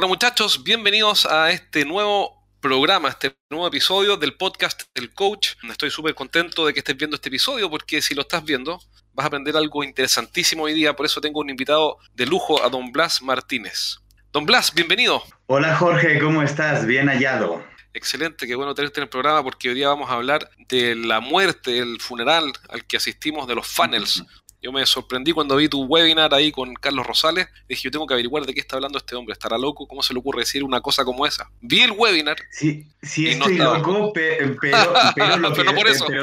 Bueno muchachos, bienvenidos a este nuevo programa, este nuevo episodio del podcast del coach. Estoy súper contento de que estés viendo este episodio porque si lo estás viendo vas a aprender algo interesantísimo hoy día. Por eso tengo un invitado de lujo a don Blas Martínez. Don Blas, bienvenido. Hola Jorge, ¿cómo estás? Bien hallado. Excelente, qué bueno tenerte en el programa porque hoy día vamos a hablar de la muerte, el funeral al que asistimos de los funnels. Yo me sorprendí cuando vi tu webinar ahí con Carlos Rosales. Dije, yo tengo que averiguar de qué está hablando este hombre. ¿Estará loco? ¿Cómo se le ocurre decir una cosa como esa? Vi el webinar. Sí, sí estoy loco, pero, pero,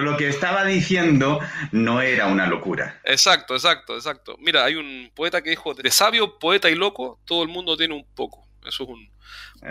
lo que, estaba diciendo no era una locura. Exacto, exacto, exacto. Mira, hay un poeta que dijo, de sabio, poeta y loco, todo el mundo tiene un poco. Eso es un,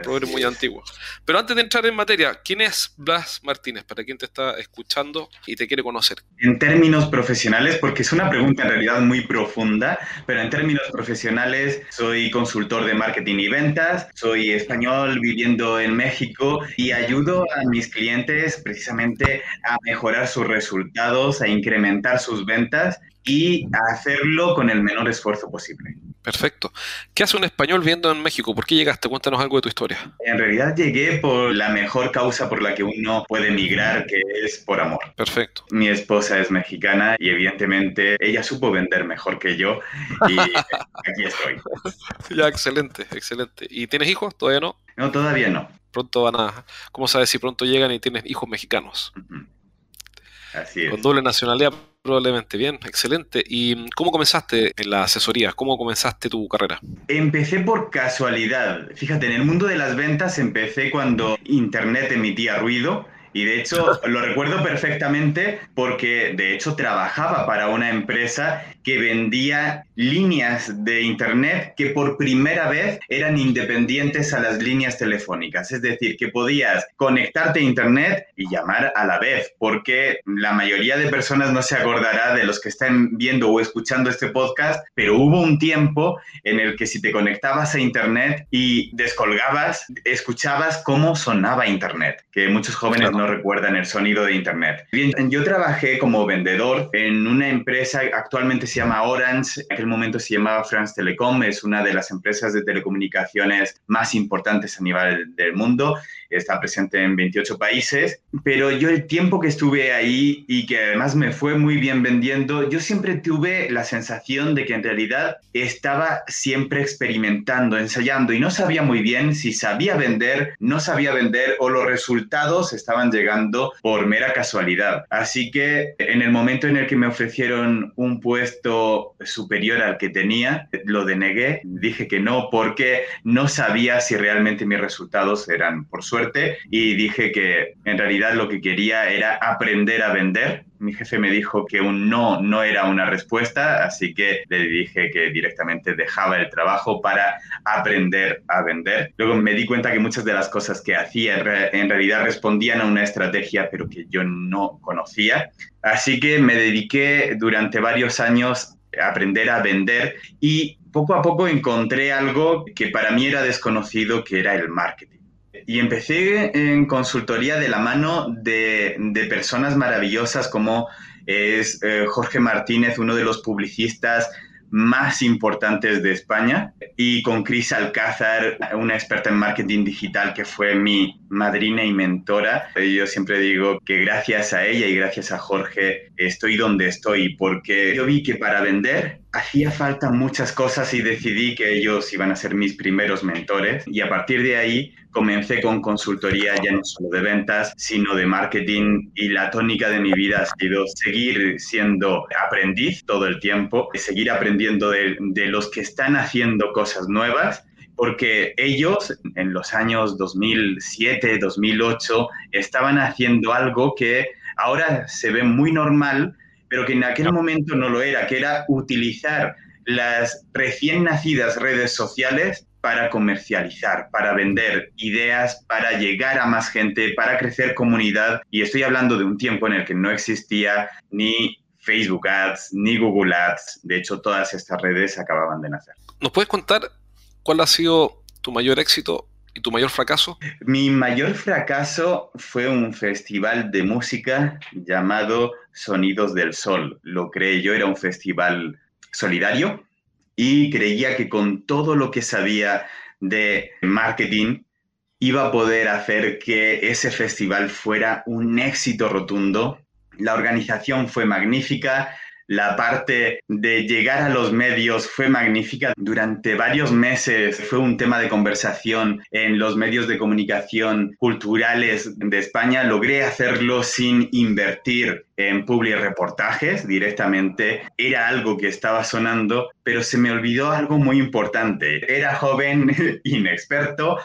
proverbio muy antiguo. Pero antes de entrar en materia, ¿quién es Blas Martínez? Para quien te está escuchando y te quiere conocer. En términos profesionales, porque es una pregunta en realidad muy profunda, pero en términos profesionales soy consultor de marketing y ventas, soy español viviendo en México y ayudo a mis clientes precisamente a mejorar sus resultados, a incrementar sus ventas y hacerlo con el menor esfuerzo posible. Perfecto. ¿Qué hace un español viendo en México? ¿Por qué llegaste? Cuéntanos algo de tu historia. En realidad llegué por la mejor causa por la que uno puede emigrar, que es por amor. Perfecto. Mi esposa es mexicana y evidentemente ella supo vender mejor que yo y aquí estoy. Ya, excelente, excelente. ¿Y tienes hijos? ¿Todavía no? No, todavía no. Pronto van a... ¿Cómo sabes si pronto llegan y tienes hijos mexicanos? Así es. Con doble nacionalidad Probablemente, bien, excelente. ¿Y cómo comenzaste en la asesoría? ¿Cómo comenzaste tu carrera? Empecé por casualidad. Fíjate, en el mundo de las ventas empecé cuando Internet emitía ruido y de hecho lo recuerdo perfectamente porque de hecho trabajaba para una empresa que vendía líneas de Internet que por primera vez eran independientes a las líneas telefónicas. Es decir, que podías conectarte a Internet y llamar a la vez, porque la mayoría de personas no se acordará de los que están viendo o escuchando este podcast, pero hubo un tiempo en el que si te conectabas a Internet y descolgabas, escuchabas cómo sonaba Internet, que muchos jóvenes no recuerdan el sonido de Internet. Bien, yo trabajé como vendedor en una empresa, actualmente se llama Orange, en aquel momento se llamaba France Telecom, es una de las empresas de telecomunicaciones más importantes a nivel del mundo está presente en 28 países, pero yo el tiempo que estuve ahí y que además me fue muy bien vendiendo, yo siempre tuve la sensación de que en realidad estaba siempre experimentando, ensayando y no sabía muy bien si sabía vender, no sabía vender o los resultados estaban llegando por mera casualidad. Así que en el momento en el que me ofrecieron un puesto superior al que tenía, lo denegué, dije que no porque no sabía si realmente mis resultados eran por suerte y dije que en realidad lo que quería era aprender a vender. Mi jefe me dijo que un no no era una respuesta, así que le dije que directamente dejaba el trabajo para aprender a vender. Luego me di cuenta que muchas de las cosas que hacía en realidad respondían a una estrategia, pero que yo no conocía. Así que me dediqué durante varios años a aprender a vender y poco a poco encontré algo que para mí era desconocido, que era el marketing. Y empecé en consultoría de la mano de, personas maravillosas como es eh, Jorge Martínez, uno de los publicistas más importantes de España, y con Cris Alcázar, una experta en marketing digital que fue mi madrina y mentora. Yo siempre digo que gracias a ella y gracias a Jorge estoy donde estoy, porque yo vi que para vender hacía falta muchas cosas y decidí que ellos iban a ser mis primeros mentores. Y a partir de ahí comencé con consultoría ya no solo de ventas, sino de marketing. Y la tónica de mi vida ha sido seguir siendo aprendiz todo el tiempo, seguir aprendiendo de, de los que están haciendo cosas nuevas porque ellos en los años 2007, 2008 estaban haciendo algo que ahora se ve muy normal, pero que en aquel momento no lo era, que era utilizar las recién nacidas redes sociales para comercializar, para vender ideas, para llegar a más gente, para crecer comunidad. Y estoy hablando de un tiempo en el que no existía ni Facebook Ads, ni Google Ads. De hecho, todas estas redes acababan de nacer. ¿Nos puedes contar cuál ha sido tu mayor éxito y tu mayor fracaso? Mi mayor fracaso fue un festival de música llamado Sonidos del Sol. Lo creé yo, era un festival solidario y creía que con todo lo que sabía de marketing iba a poder hacer que ese festival fuera un éxito rotundo. La organización fue magnífica, la parte de llegar a los medios fue magnífica. Durante varios meses fue un tema de conversación en los medios de comunicación culturales de España. Logré hacerlo sin invertir en reportajes directamente. Era algo que estaba sonando, pero se me olvidó algo muy importante. Era joven, inexperto,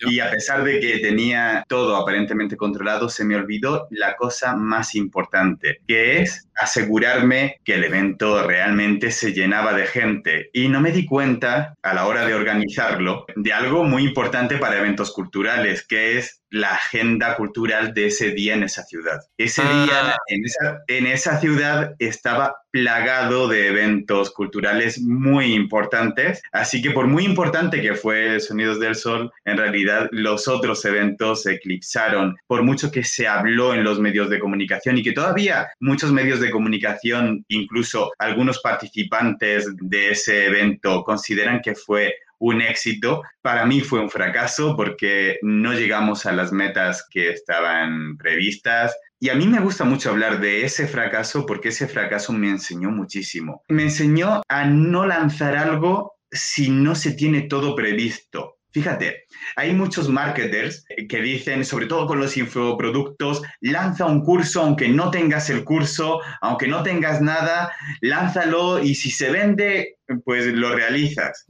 y a pesar de que tenía todo aparentemente controlado, se me olvidó la cosa más importante, que es asegurarme que el evento realmente se llenaba de gente. Y no me di cuenta a la hora de organizarlo de algo muy importante para eventos culturales, que es la agenda cultural de ese día en esa ciudad. Ese día Ah. en esa, en esa ciudad estaba plagado de eventos culturales muy importantes, así que por muy importante que fue Sonidos del Sol, en realidad los otros eventos se eclipsaron, por mucho que se habló en los medios de comunicación y que todavía muchos medios de comunicación, incluso algunos participantes de ese evento, consideran que fue un éxito. Para mí fue un fracaso porque no llegamos a las metas que estaban previstas. Y a mí me gusta mucho hablar de ese fracaso porque ese fracaso me enseñó muchísimo. Me enseñó a no lanzar algo si no se tiene todo previsto. Fíjate, hay muchos marketers que dicen, sobre todo con los infoproductos, lanza un curso aunque no tengas el curso, aunque no tengas nada, lánzalo y si se vende, pues lo realizas.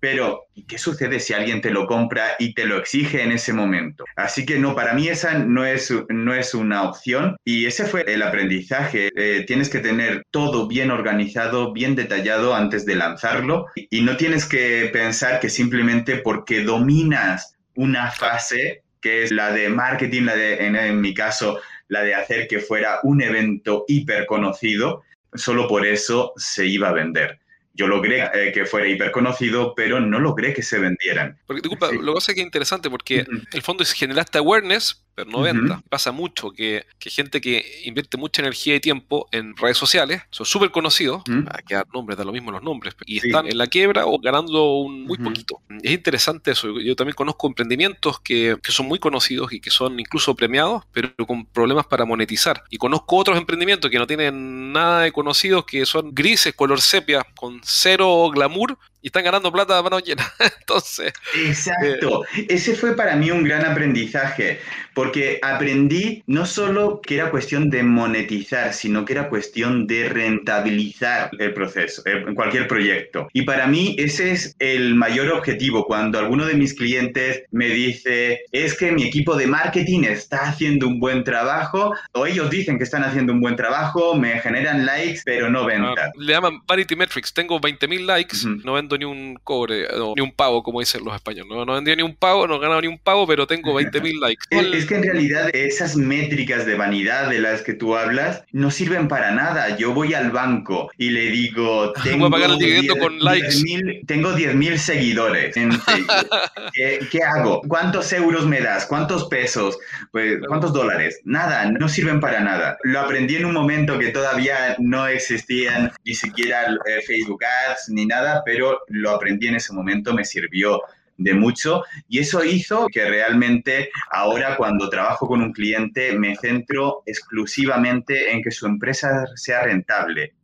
Pero, ¿qué sucede si alguien te lo compra y te lo exige en ese momento? Así que no, para mí esa no es, no es una opción y ese fue el aprendizaje. Eh, tienes que tener todo bien organizado, bien detallado antes de lanzarlo y no tienes que pensar que simplemente porque dominas una fase, que es la de marketing, la de, en, en mi caso, la de hacer que fuera un evento hiper conocido, solo por eso se iba a vender. Yo logré eh, que fuera hiper conocido, pero no logré que se vendieran. Porque, disculpa, Sí. lo que pasa es que es interesante porque el fondo es generaste awareness, pero no Ujú. venta. Pasa mucho que, que gente que invierte mucha energía y tiempo en redes sociales son súper conocidos, Ujú. hay que dar nombres, da lo mismo los nombres, y Sí. están en la quiebra o ganando un muy poquito. Es interesante eso. Yo también conozco emprendimientos que, que son muy conocidos y que son incluso premiados, pero con problemas para monetizar. Y conozco otros emprendimientos que no tienen nada de conocidos, que son grises, color sepia, con cero glamour. Y están ganando plata a mano llena. Entonces, Exacto. Ese fue para mí un gran aprendizaje, porque aprendí no solo que era cuestión de monetizar, sino que era cuestión de rentabilizar el proceso, eh, en cualquier proyecto. Y para mí ese es el mayor objetivo. Cuando alguno de mis clientes me dice, es que mi equipo de marketing está haciendo un buen trabajo, o ellos dicen que están haciendo un buen trabajo, me generan likes, pero no ventas. Ah, le llaman Vanity Metrics. Tengo 20.000 likes, Ujú. no ni un cobre, no, ni un pavo, como dicen los españoles. No, no vendí ni un pavo, no he ganado ni un pavo, pero tengo 20.000 likes. Es, es que en realidad esas métricas de vanidad de las que tú hablas no sirven para nada. Yo voy al banco y le digo, tengo pagar el dividendo 10 con likes. 10.000 tengo 10.000 seguidores en Facebook. ¿Qué, qué hago? ¿Cuántos euros me das? ¿Cuántos pesos? Pues, ¿Cuántos dólares? Nada, no sirven para nada. Lo aprendí en un momento que todavía no existían ni siquiera eh, Facebook Ads ni nada, pero lo aprendí en ese momento, me sirvió de mucho y eso hizo que realmente ahora cuando trabajo con un cliente me centro exclusivamente en que su empresa sea rentable.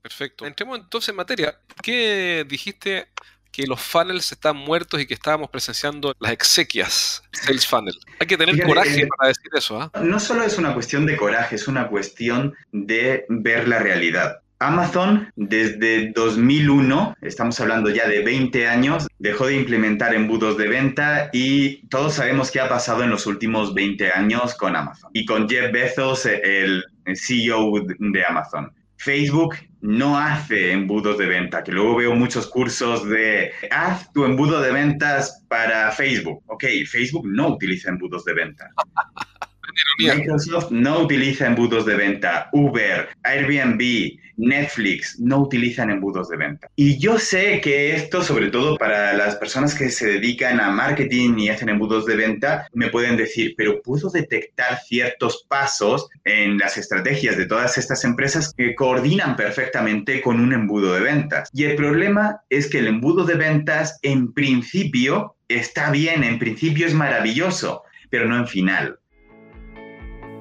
Perfecto. Entremos entonces en materia. ¿Qué dijiste que los funnels están muertos y que estábamos presenciando las exequias Sales Funnel? Hay que tener Fíjate, coraje eh, para decir eso, ¿ah? No solo es una cuestión de coraje, es una cuestión de ver la realidad. Amazon desde 2001, estamos hablando ya de 20 años, dejó de implementar embudos de venta y todos sabemos qué ha pasado en los últimos 20 años con Amazon y con Jeff Bezos, el CEO de Amazon. Facebook no hace embudos de venta, que luego veo muchos cursos de haz tu embudo de ventas para Facebook. Ok, Facebook no utiliza embudos de venta. Microsoft no utiliza embudos de venta. Uber, Airbnb, Netflix no utilizan embudos de venta. Y yo sé que esto, sobre todo para las personas que se dedican a marketing y hacen embudos de venta, me pueden decir, pero puedo detectar ciertos pasos en las estrategias de todas estas empresas que coordinan perfectamente con un embudo de ventas. Y el problema es que el embudo de ventas, en principio, está bien, en principio es maravilloso, pero no en final.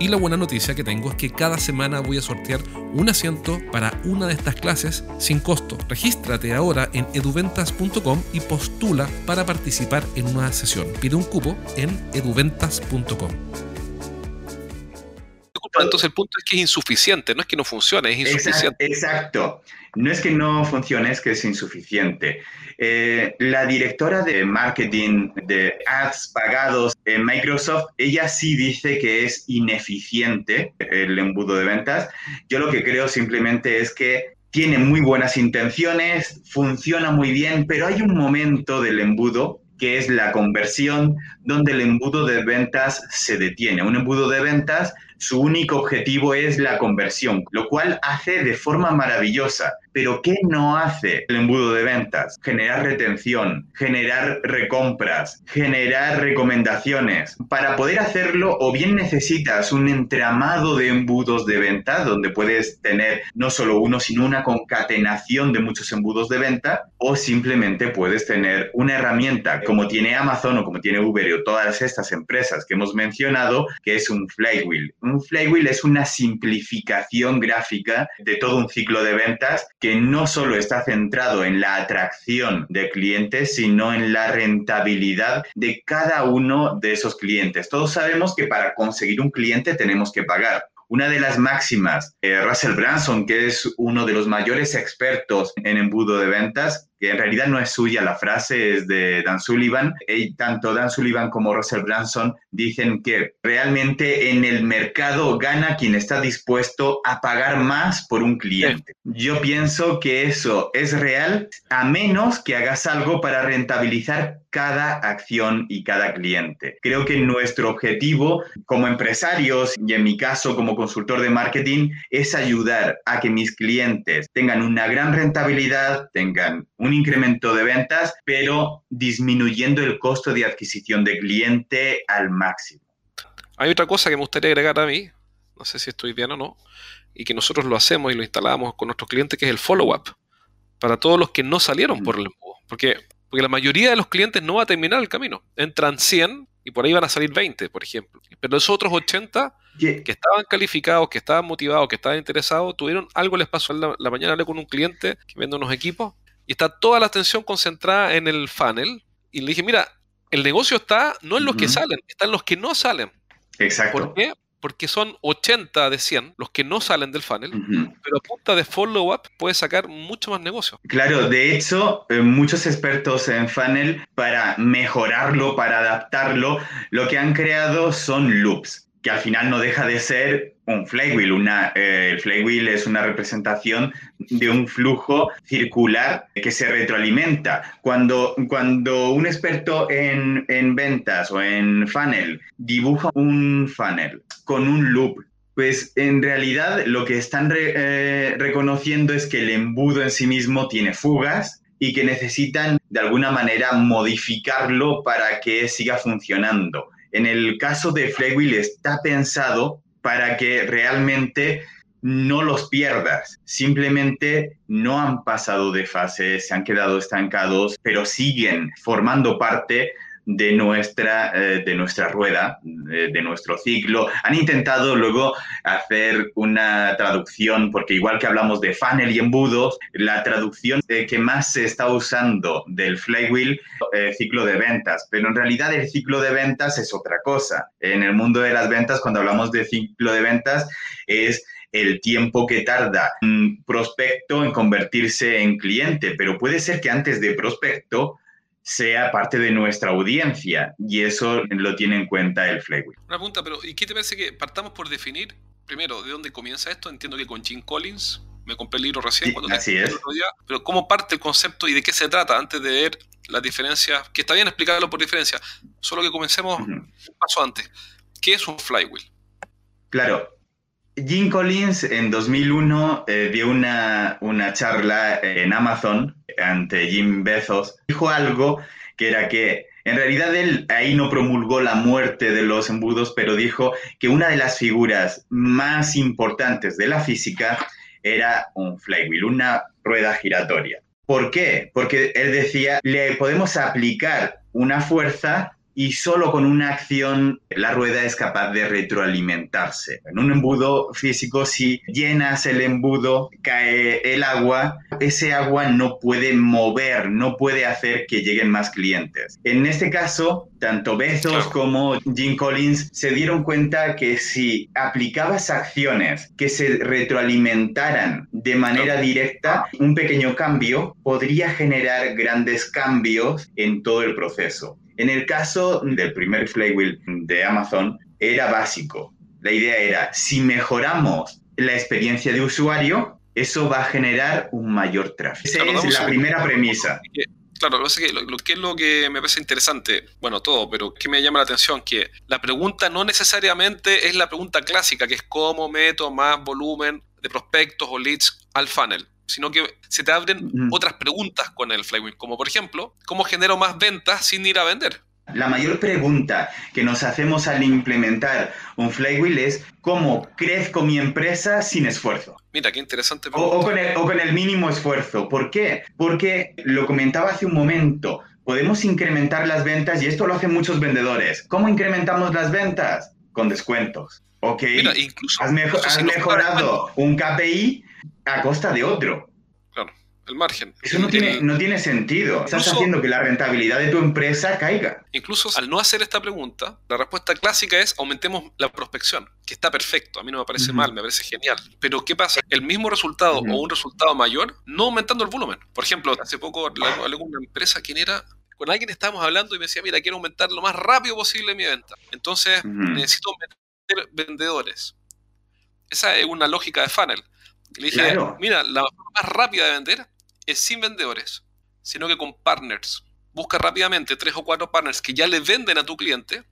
Y la buena noticia que tengo es que cada semana voy a sortear un asiento para una de estas clases sin costo. Regístrate ahora en eduventas.com y postula para participar en una sesión. Pide un cupo en eduventas.com. Entonces el punto es que es insuficiente, no es que no funcione, es insuficiente. Exacto. No es que no funcione, es que es insuficiente. Eh, la directora de marketing de ads pagados en Microsoft, ella sí dice que es ineficiente el embudo de ventas. Yo lo que creo simplemente es que tiene muy buenas intenciones, funciona muy bien, pero hay un momento del embudo que es la conversión, donde el embudo de ventas se detiene. Un embudo de ventas, su único objetivo es la conversión, lo cual hace de forma maravillosa. Pero ¿qué no hace el embudo de ventas? Generar retención, generar recompras, generar recomendaciones. Para poder hacerlo, o bien necesitas un entramado de embudos de ventas, donde puedes tener no solo uno, sino una concatenación de muchos embudos de venta, o simplemente puedes tener una herramienta como tiene Amazon o como tiene Uber o todas estas empresas que hemos mencionado, que es un flywheel. Un flywheel es una simplificación gráfica de todo un ciclo de ventas que no solo está centrado en la atracción de clientes, sino en la rentabilidad de cada uno de esos clientes. Todos sabemos que para conseguir un cliente tenemos que pagar. Una de las máximas, eh, Russell Branson, que es uno de los mayores expertos en embudo de ventas, que en realidad no es suya, la frase es de Dan Sullivan. Y tanto Dan Sullivan como Russell Branson dicen que realmente en el mercado gana quien está dispuesto a pagar más por un cliente. Yo pienso que eso es real a menos que hagas algo para rentabilizar cada acción y cada cliente. Creo que nuestro objetivo como empresarios y en mi caso como consultor de marketing es ayudar a que mis clientes tengan una gran rentabilidad, tengan un incremento de ventas, pero disminuyendo el costo de adquisición de cliente al máximo. Hay otra cosa que me gustaría agregar a mí, no sé si estoy bien o no, y que nosotros lo hacemos y lo instalamos con nuestros clientes, que es el follow-up, para todos los que no salieron por el embudo. Porque, porque la mayoría de los clientes no va a terminar el camino. Entran 100 y por ahí van a salir 20, por ejemplo. Pero esos otros 80 que estaban calificados, que estaban motivados, que estaban interesados, tuvieron algo les pasó en la, la mañana, hablé con un cliente que vende unos equipos y está toda la atención concentrada en el funnel. Y le dije, mira, el negocio está no en los que salen, está en los que no salen. Exacto. ¿Por qué? Porque son 80 de 100 los que no salen del funnel, pero a punta de follow-up puedes sacar mucho más negocio. Claro, de hecho, eh, muchos expertos en funnel, para mejorarlo, para adaptarlo, lo que han creado son loops que al final no deja de ser un flywheel. Una, eh, el flywheel es una representación de un flujo circular que se retroalimenta. Cuando, cuando un experto en, ventas o en funnel dibuja un funnel con un loop, pues en realidad lo que están eh, reconociendo es que el embudo en sí mismo tiene fugas y que necesitan de alguna manera modificarlo para que siga funcionando. En el caso de Flywheel está pensado para que realmente no los pierdas. Simplemente no han pasado de fase, se han quedado estancados, pero siguen formando parte de nuestra, eh, de nuestra rueda, de, nuestro ciclo. Han intentado luego hacer una traducción, porque igual que hablamos de funnel y embudos, la traducción que más se está usando del flywheel, eh, ciclo de ventas, pero en realidad el ciclo de ventas es otra cosa. En el mundo de las ventas, cuando hablamos de ciclo de ventas, es el tiempo que tarda un prospecto en convertirse en cliente, pero puede ser que antes de prospecto sea parte de nuestra audiencia y eso lo tiene en cuenta el Flywheel. Una pregunta, pero ¿y qué te parece que partamos por definir primero de dónde comienza esto? Entiendo que con Jim Collins, me compré el libro recién cuando así es. pero ¿cómo parte el concepto y de qué se trata antes de ver las diferencias? Que está bien explicarlo por diferencia, solo que comencemos un paso antes. ¿Qué es un flywheel? Claro, Jim Collins en 2001 eh, dio una, una charla en Amazon ante Jim Bezos. Dijo algo que era que en realidad él ahí no promulgó la muerte de los embudos, pero dijo que una de las figuras más importantes de la física era un flywheel, una rueda giratoria. ¿Por qué? Porque él decía, le podemos aplicar una fuerza y solo con una acción la rueda es capaz de retroalimentarse. En un embudo físico, si llenas el embudo, cae el agua, ese agua no puede mover, no puede hacer que lleguen más clientes. En este caso, tanto Bezos como Jim Collins se dieron cuenta que si aplicabas acciones que se retroalimentaran de manera directa, un pequeño cambio podría generar grandes cambios en todo el proceso. En el caso del primer flywheel de Amazon, era básico. La idea era, si mejoramos la experiencia de usuario, eso va a generar un mayor tráfico. Esa es la primera premisa. Claro, lo que, lo, que es lo que me parece interesante, bueno, todo, pero que me llama la atención, que la pregunta no necesariamente es la pregunta clásica, que es cómo meto más volumen de prospectos o leads al funnel sino que se te abren otras preguntas con el flywheel, como por ejemplo, ¿cómo genero más ventas sin ir a vender? La mayor pregunta que nos hacemos al implementar un flywheel es ¿cómo crezco mi empresa sin esfuerzo? Mira, qué interesante. O, con el, o con el mínimo esfuerzo. ¿Por qué? Porque lo comentaba hace un momento, podemos incrementar las ventas y esto lo hacen muchos vendedores. ¿Cómo incrementamos las ventas? Con descuentos. Ok, Mira, incluso, has, mejorado un KPI a costa de otro. Claro, el margen. Eso no, tiene, no tiene sentido. Estás haciendo que la rentabilidad de tu empresa caiga. Incluso al no hacer esta pregunta, la respuesta clásica es aumentemos la prospección, que está perfecto. A mí no me parece mal, me parece genial. Pero ¿qué pasa? El mismo resultado o un resultado mayor, no aumentando el volumen. Por ejemplo, hace poco hablé con una empresa, ¿quién era? Con alguien estábamos hablando y me decía, mira, quiero aumentar lo más rápido posible mi venta. Entonces, necesito meter vendedores. Esa es una lógica de funnel. Le dije, mira, la forma más rápida de vender es sin vendedores, sino que con partners. Busca rápidamente tres o cuatro partners que ya le venden a tu cliente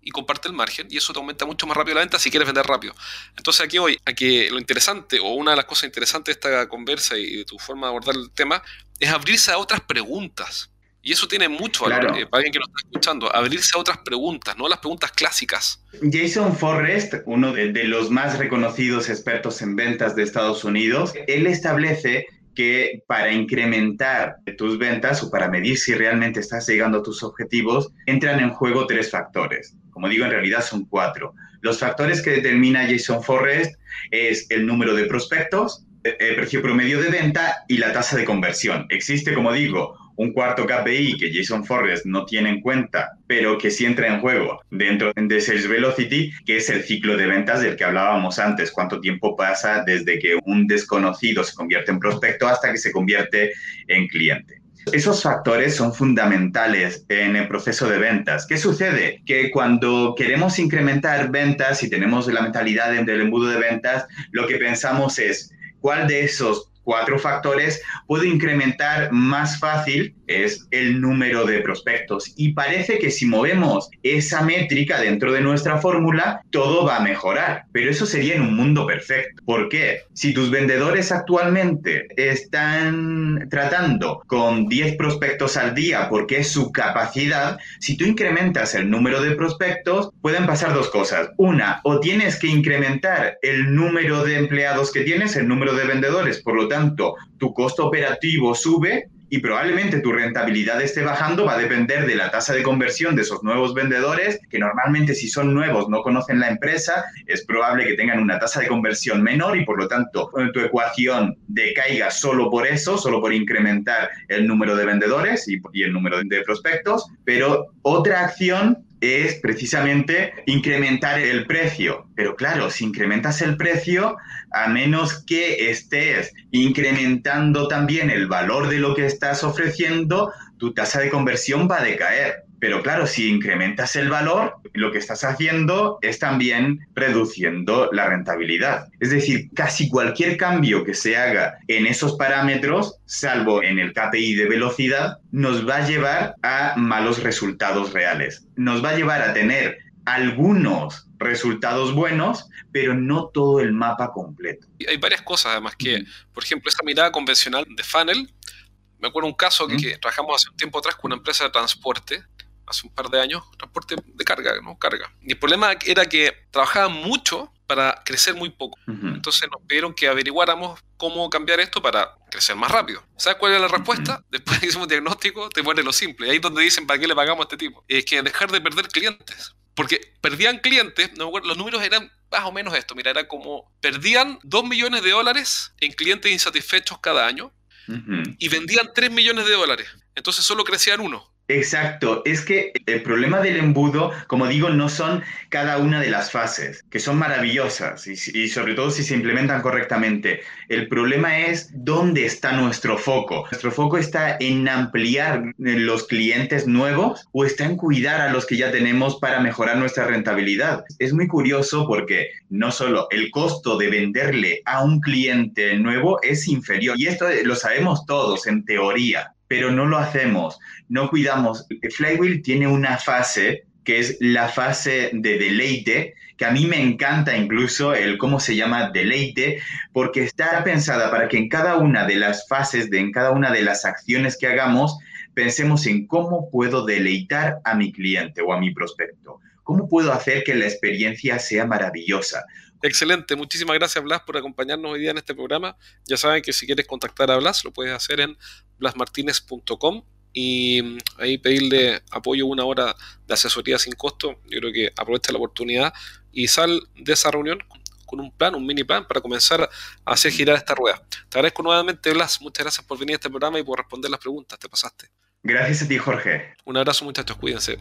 y comparte el margen y eso te aumenta mucho más rápido la venta si quieres vender rápido. Entonces aquí voy a que lo interesante o una de las cosas interesantes de esta conversa y de tu forma de abordar el tema es abrirse a otras preguntas. Y eso tiene mucho valor eh, para alguien que nos está escuchando, abrirse a otras preguntas, no las preguntas clásicas. Jason Forrest, uno de, los más reconocidos expertos en ventas de Estados Unidos, él establece que para incrementar tus ventas o para medir si realmente estás llegando a tus objetivos, entran en juego tres factores. Como digo, en realidad son cuatro. Los factores que determina Jason Forrest es el número de prospectos, el precio promedio de venta y la tasa de conversión. Existe, como digo, un cuarto KPI que Jason Forrest no tiene en cuenta, pero que sí entra en juego dentro de Sales Velocity, que es el ciclo de ventas del que hablábamos antes, cuánto tiempo pasa desde que un desconocido se convierte en prospecto hasta que se convierte en cliente. Esos factores son fundamentales en el proceso de ventas. ¿Qué sucede? Que cuando queremos incrementar ventas y tenemos la mentalidad del embudo de ventas, lo que pensamos es cuál de esos cuatro factores, puedo incrementar más fácil es el número de prospectos. Y parece que si movemos esa métrica dentro de nuestra fórmula, todo va a mejorar. Pero eso sería en un mundo perfecto. ¿Por qué? Si tus vendedores actualmente están tratando con 10 prospectos al día porque es su capacidad, si tú incrementas el número de prospectos, pueden pasar dos cosas. Una, o tienes que incrementar el número de empleados que tienes, el número de vendedores, por lo tanto, tu costo operativo sube y probablemente tu rentabilidad esté bajando, va a depender de la tasa de conversión de esos nuevos vendedores, que normalmente si son nuevos, no conocen la empresa, es probable que tengan una tasa de conversión menor y por lo tanto tu ecuación decaiga solo por eso, solo por incrementar el número de vendedores y, y el número de prospectos, pero otra acción es precisamente incrementar el precio. Pero claro, si incrementas el precio, a menos que estés incrementando también el valor de lo que estás ofreciendo, tu tasa de conversión va a decaer. Pero claro, si incrementas el valor, lo que estás haciendo es también reduciendo la rentabilidad. Es decir, casi cualquier cambio que se haga en esos parámetros, salvo en el KPI de velocidad, nos va a llevar a malos resultados reales. Nos va a llevar a tener algunos resultados buenos, pero no todo el mapa completo. hay varias cosas además que, por ejemplo, esa mirada convencional de funnel, me acuerdo un caso que trabajamos hace un tiempo atrás con una empresa de transporte, hace un par de años, transporte de carga, ¿no? Carga. Y el problema era que trabajaban mucho para crecer muy poco. Entonces nos pidieron que averiguáramos cómo cambiar esto para crecer más rápido. ¿Sabes cuál es la respuesta? Después de que hicimos diagnóstico, te pone lo simple. ahí es donde dicen, ¿para qué le pagamos a este tipo? Es que dejar de perder clientes. Porque perdían clientes, no los números eran más o menos esto, mira, era como perdían 2 millones de dólares en clientes insatisfechos cada año y vendían 3 millones de dólares. Entonces solo crecían uno. Exacto, es que el problema del embudo, como digo, no son cada una de las fases, que son maravillosas y, sobre todo si se implementan correctamente. El problema es dónde está nuestro foco. ¿Nuestro foco está en ampliar los clientes nuevos o está en cuidar a los que ya tenemos para mejorar nuestra rentabilidad? Es muy curioso porque no solo el costo de venderle a un cliente nuevo es inferior, y esto lo sabemos todos en teoría, pero no lo hacemos, no cuidamos. Flywheel tiene una fase que es la fase de deleite, que a mí me encanta incluso el cómo se llama deleite, porque está pensada para que en cada una de las fases, de en cada una de las acciones que hagamos, pensemos en cómo puedo deleitar a mi cliente o a mi prospecto. ¿Cómo puedo hacer que la experiencia sea maravillosa? Excelente, muchísimas gracias Blas por acompañarnos hoy día en este programa. Ya saben que si quieres contactar a Blas lo puedes hacer en blasmartinez.com y mm, ahí pedirle apoyo una hora de asesoría sin costo. Yo creo que aprovecha la oportunidad y sal de esa reunión con un plan, un mini plan para comenzar a hacer girar esta rueda. Te agradezco nuevamente, Blas. Muchas gracias por venir a este programa y por responder las preguntas. Te pasaste. Gracias a ti, Jorge. Un abrazo, muchachos. Cuídense.